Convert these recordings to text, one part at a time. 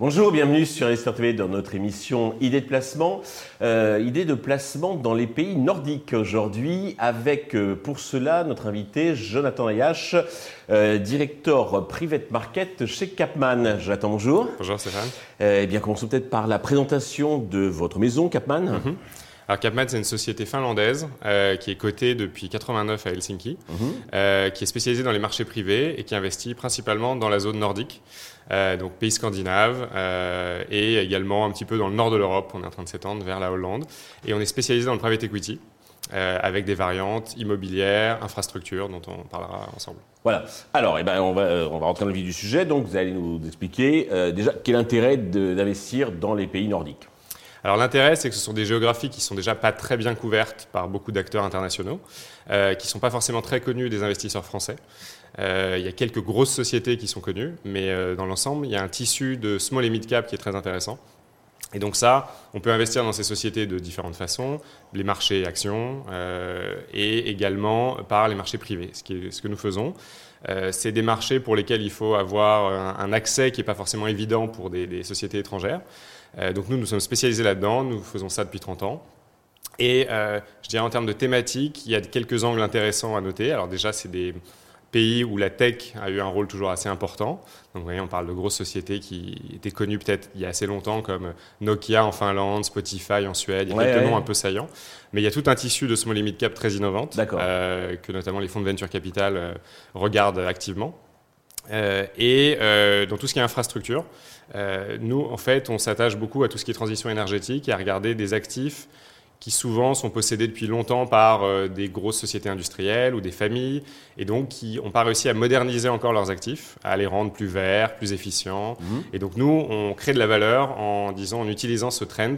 Bonjour, bienvenue sur Esther TV dans notre émission Idée de placement. Euh, idée de placement dans les pays nordiques aujourd'hui avec euh, pour cela notre invité Jonathan Ayache, euh, directeur private market chez Capman. Jonathan, bonjour. Bonjour Stéphane. eh bien, commençons peut-être par la présentation de votre maison Capman. Mhm. Alors Capman, c'est une société finlandaise qui est cotée depuis 89 à Helsinki, mhm. qui est spécialisée dans les marchés privés et qui investit principalement dans la zone nordique. Euh, donc pays scandinaves, euh, et également un petit peu dans le nord de l'Europe. On est en train de s'étendre vers la Hollande. Et on est spécialisé dans le private equity. Euh, avec des variantes immobilières, infrastructures, dont on parlera ensemble. Voilà. Alors, eh ben, on, va, on va rentrer dans le vif du sujet. Donc, vous allez nous expliquer déjà quel est l'intérêt d'investir dans les pays nordiques. Alors l'intérêt, c'est que ce sont des géographies qui sont déjà pas très bien couvertes par beaucoup d'acteurs internationaux, euh, qui sont pas forcément très connus des investisseurs français. Euh, il y a quelques grosses sociétés qui sont connues, mais euh, dans l'ensemble, il y a un tissu de small et mid cap qui est très intéressant. Et donc ça, on peut investir dans ces sociétés de différentes façons, les marchés actions euh, et également par les marchés privés, ce, que nous faisons. Euh, c'est des marchés pour lesquels il faut avoir un, accès qui n'est pas forcément évident pour des, des sociétés étrangères. Euh, donc nous, nous sommes spécialisés là-dedans, nous faisons ça depuis 30 ans. Et je dirais en termes de thématiques, il y a quelques angles intéressants à noter. Alors déjà, c'est des pays où la tech a eu un rôle toujours assez important. Donc, vous voyez, on parle de grosses sociétés qui étaient connues peut-être il y a assez longtemps, comme Nokia en Finlande, Spotify en Suède. Il y a quelques noms un peu saillants. Mais il y a tout un tissu de small limit cap très innovantes, euh, que notamment les fonds de venture capital euh, regardent activement. Euh, et dans tout ce qui est infrastructure, nous, en fait, on s'attache beaucoup à tout ce qui est transition énergétique et à regarder des actifs qui souvent sont possédés depuis longtemps par euh, des grosses sociétés industrielles ou des familles, et donc qui n'ont pas réussi à moderniser encore leurs actifs, à les rendre plus verts, plus efficients. Mhm. Et donc nous, on crée de la valeur en disant, en utilisant ce trend,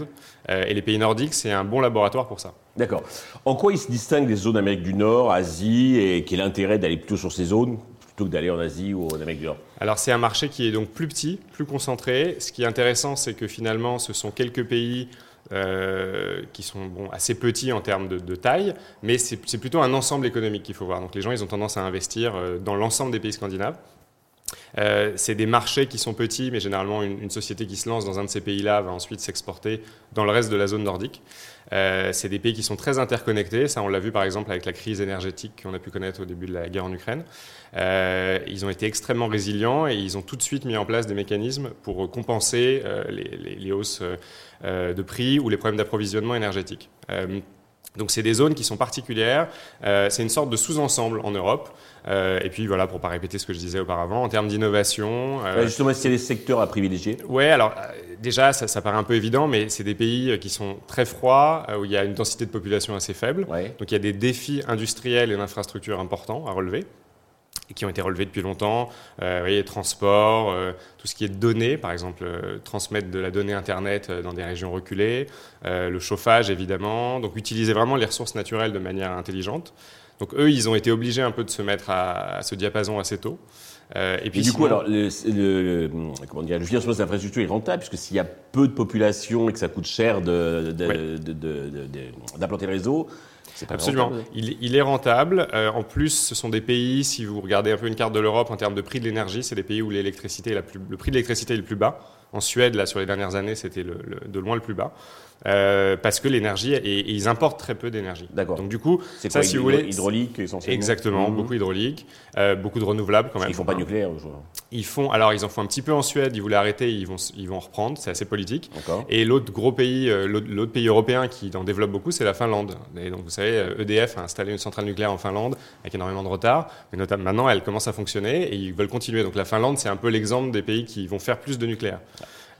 euh, et les pays nordiques, c'est un bon laboratoire pour ça. D'accord. En quoi ils se distinguent des zones d'Amérique du Nord, Asie, et quel est l'intérêt d'aller plutôt sur ces zones plutôt que d'aller en Asie ou en Amérique du Nord? Alors c'est un marché qui est donc plus petit, plus concentré. Ce qui est intéressant, c'est que finalement, ce sont quelques pays euh, qui sont bon, assez petits en termes de, taille, mais c'est plutôt un ensemble économique qu'il faut voir. Donc les gens, ils ont tendance à investir euh, dans l'ensemble des pays scandinaves. Euh, c'est des marchés qui sont petits, mais généralement une, société qui se lance dans un de ces pays-là va ensuite s'exporter dans le reste de la zone nordique. c'est des pays qui sont très interconnectés, ça on l'a vu par exemple avec la crise énergétique qu'on a pu connaître au début de la guerre en Ukraine. ils ont été extrêmement résilients et ils ont tout de suite mis en place des mécanismes pour compenser les, les, hausses euh, de prix ou les problèmes d'approvisionnement énergétique. Euh, donc c'est des zones qui sont particulières. Euh, c'est une sorte de sous-ensemble en Europe. et puis voilà, pour pas répéter ce que je disais auparavant, en termes d'innovation. justement, c'est des secteurs à privilégier? Ouais, alors déjà, ça, ça, paraît un peu évident, mais c'est des pays qui sont très froids, où il y a une densité de population assez faible. Donc il y a des défis industriels et d'infrastructures importants à relever qui ont été relevés depuis longtemps. Euh, voyez, transport, euh, tout ce qui est données, par exemple, euh, transmettre de la donnée Internet euh, dans des régions reculées, le chauffage évidemment, donc utiliser vraiment les ressources naturelles de manière intelligente. Donc eux, ils ont été obligés un peu de se mettre à, ce diapason assez tôt. et puis du coup, alors, le, le, comment dire, le financement des infrastructures est rentable, puisque s'il y a peu de population et que ça coûte cher d'implanter de, de, le réseau, Absolument. Il, est rentable. Euh, en plus, ce sont des pays, si vous regardez un peu une carte de l'Europe en termes de prix de l'énergie, c'est des pays où l'électricité le prix de l'électricité est le plus bas. En Suède, là, sur les dernières années, c'était de loin le plus bas. Euh, parce que l'énergie, et, ils importent très peu d'énergie. D'accord. Donc du coup, c'est ça, si vous voulez, hydraulique essentiellement. Exactement, mmh. beaucoup hydraulique, euh, beaucoup de renouvelables quand même. Ils font pas de nucléaire. Ils font, alors ils en font un petit peu en Suède. Ils voulaient arrêter, ils vont, ils vont reprendre. C'est assez politique. Et l'autre gros pays, euh, l'autre pays européen qui en développe beaucoup, c'est la Finlande. Et donc vous savez, EDF a installé une centrale nucléaire en Finlande avec énormément de retard, mais notamment maintenant elle commence à fonctionner et ils veulent continuer. Donc la Finlande, c'est un peu l'exemple des pays qui vont faire plus de nucléaire.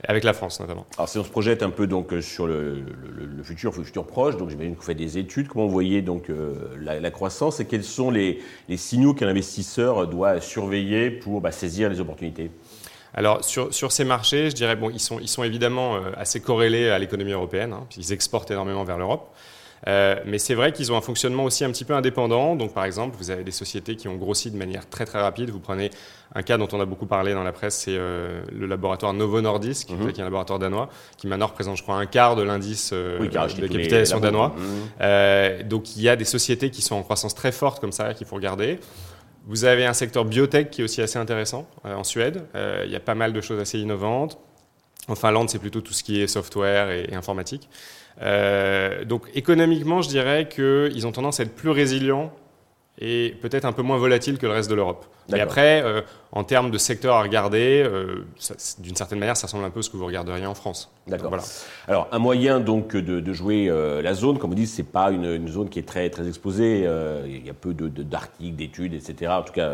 Avec la France notamment. Alors si on se projette un peu donc euh, sur le, futur, le futur proche, donc j'imagine que vous faites des études, comment vous voyez donc euh, la, croissance et quels sont les, signaux qu'un investisseur doit surveiller pour bah, saisir les opportunités? Alors sur, sur, ces marchés, je dirais bon, ils sont, ils sont évidemment euh, assez corrélés à l'économie européenne, hein, puisqu'ils exportent énormément vers l'Europe. Mais c'est vrai qu'ils ont un fonctionnement aussi un petit peu indépendant. Donc, par exemple, vous avez des sociétés qui ont grossi de manière très très rapide. Vous prenez un cas dont on a beaucoup parlé dans la presse, c'est le laboratoire Novo Nordisk, mhm. qui est un laboratoire danois, qui maintenant représente, je crois, un quart de l'indice de capitalisation danois. Mhm. donc, il y a des sociétés qui sont en croissance très forte comme ça, qu'il faut regarder. Vous avez un secteur biotech qui est aussi assez intéressant en Suède. il y a pas mal de choses assez innovantes. En Finlande, c'est plutôt tout ce qui est software et, informatique. Euh, donc économiquement, je dirais qu'ils ont tendance à être plus résilients et peut-être un peu moins volatiles que le reste de l'Europe. Et après, euh, en termes de secteur à regarder, euh, d'une certaine manière, ça ressemble un peu à ce que vous regarderiez en France. D'accord. Voilà. Alors, un moyen donc de, jouer euh, la zone, comme vous dites, c'est pas une, zone qui est très très exposée. il y a peu d'articles, d'études, etc. En tout cas,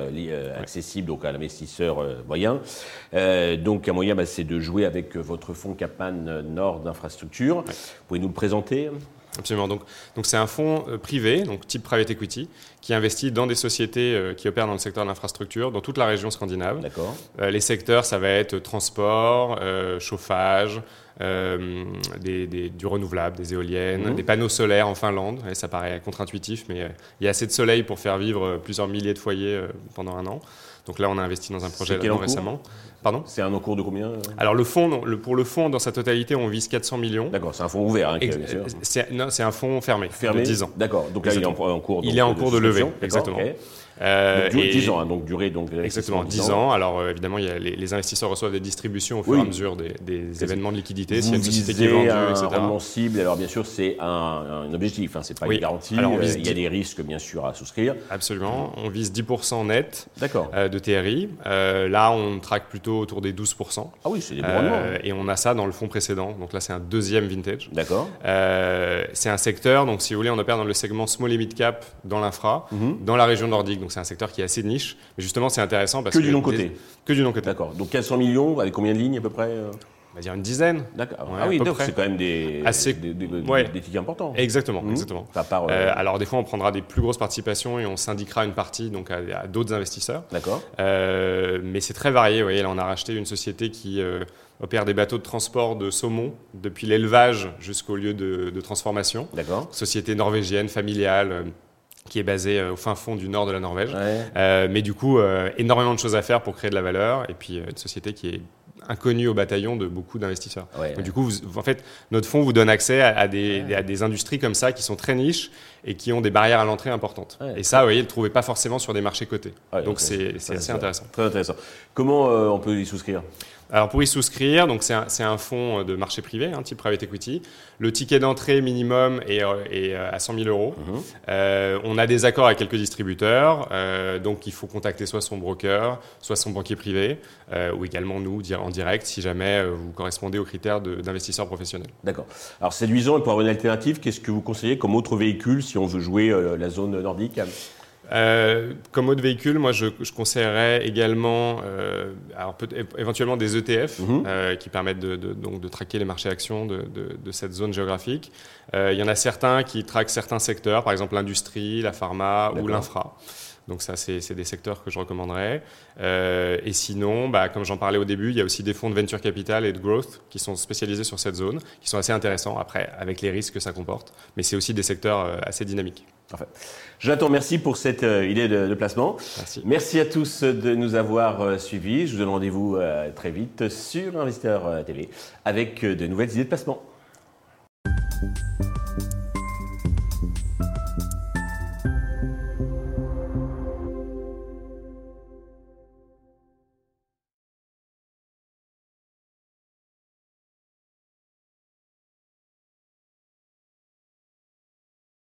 accessibles donc à l'investisseur moyen. donc, un moyen, bah, c'est de jouer avec votre fonds Capan Nord d'infrastructure. Vous pouvez nous le présenter? Absolument. Donc, donc c'est un fonds euh, privé, donc type private equity, qui investit dans des sociétés euh, qui opèrent dans le secteur de l'infrastructure, dans toute la région scandinave. D'accord. Euh, les secteurs, ça va être transport, chauffage, des, du renouvelable, des éoliennes, mmh. des panneaux solaires en Finlande. Et ça paraît contre-intuitif, mais il y a assez de soleil pour faire vivre plusieurs milliers de foyers pendant un an. Donc là, on a investi dans un projet récemment. Pardon? C'est un encours de combien euh? Alors le fonds, pour le fonds, dans sa totalité, on vise 400 millions. D'accord, c'est un fonds ouvert, hein, C'est un fonds fermé, fermé de 10 ans. D'accord, donc là, il est en, cours, il est en cours de, levée, exactement. Euh, 10 ans, hein, donc durée donc Exactement, 10 ans. Alors euh, évidemment, il y a les, investisseurs reçoivent des distributions au fur et à mesure des, événements de liquidité. S'il y a une société qui est vendue, un etc. rendement cible. Alors bien sûr, c'est un, objectif, hein, c'est pas une garantie. Alors, euh, il y a des risques bien sûr à souscrire. Absolument. On vise 10% net euh, de TRI. là, on traque plutôt autour des 12%. Ah oui, c'est des bons rendements. Et on a ça dans le fonds précédent. Donc là, c'est un deuxième vintage. D'accord. c'est un secteur. Donc si vous voulez, on opère dans le segment small et mid cap dans l'infra, mhm. dans la région nordique. Donc c'est un secteur qui est assez niche. Mais justement, c'est intéressant parce que. Que du non-côté Que du non-côté. D'accord. Donc 400 millions, avec combien de lignes à peu près euh on va dire une dizaine. D'accord. ah oui, donc c'est quand même des, Assez... des, des, tickets importants. Exactement, mmh. exactement. Part, euh, euh... alors des fois, on prendra des plus grosses participations et on syndiquera une partie donc à, d'autres investisseurs. D'accord. Euh, mais c'est très varié. Vous voyez, là, on a racheté une société qui opère des bateaux de transport de saumon depuis l'élevage jusqu'au lieu de, de transformation. D'accord. Société norvégienne, familiale qui est basé euh, au fin fond du nord de la Norvège. Euh, mais du coup, euh, énormément de choses à faire pour créer de la valeur. Et puis, une société qui est inconnue au bataillon de beaucoup d'investisseurs. du coup, en fait, notre fonds vous donne accès à, des, à, des, industries comme ça qui sont très niches et qui ont des barrières à l'entrée importantes. et ça, vous voyez, ne le trouvez pas forcément sur des marchés cotés. donc, c'est assez intéressant. Très intéressant. Comment on peut y souscrire? Alors pour y souscrire, donc c'est un, un, fonds de marché privé, un type private equity. Le ticket d'entrée minimum est, euh, est, euh, à 100 000 euros. Mhm. Euh, on a des accords avec quelques distributeurs, euh, donc il faut contacter soit son broker, soit son banquier privé, euh, ou également nous dire en direct si jamais vous correspondez aux critères d'investisseur professionnel. D'accord. Alors séduisant et pour avoir une alternative, qu'est-ce que vous conseillez comme autre véhicule si on veut jouer la zone nordique? Euh, comme autre véhicule, moi je, conseillerais également euh, alors éventuellement des ETF mhm. euh, qui permettent de, donc de traquer les marchés actions de, de, cette zone géographique. il y en a certains qui traquent certains secteurs, par exemple l'industrie, la pharma ou l'infra. Donc ça, c'est des secteurs que je recommanderais. Euh, et sinon, bah, comme j'en parlais au début, il y a aussi des fonds de venture capital et de growth qui sont spécialisés sur cette zone, qui sont assez intéressants après, avec les risques que ça comporte. Mais c'est aussi des secteurs assez dynamiques. Parfait. Jonathan, merci pour cette euh, idée de, placement. Merci. Merci à tous de nous avoir suivis. Je vous donne rendez-vous très vite sur Investisseur TV avec de nouvelles idées de placement.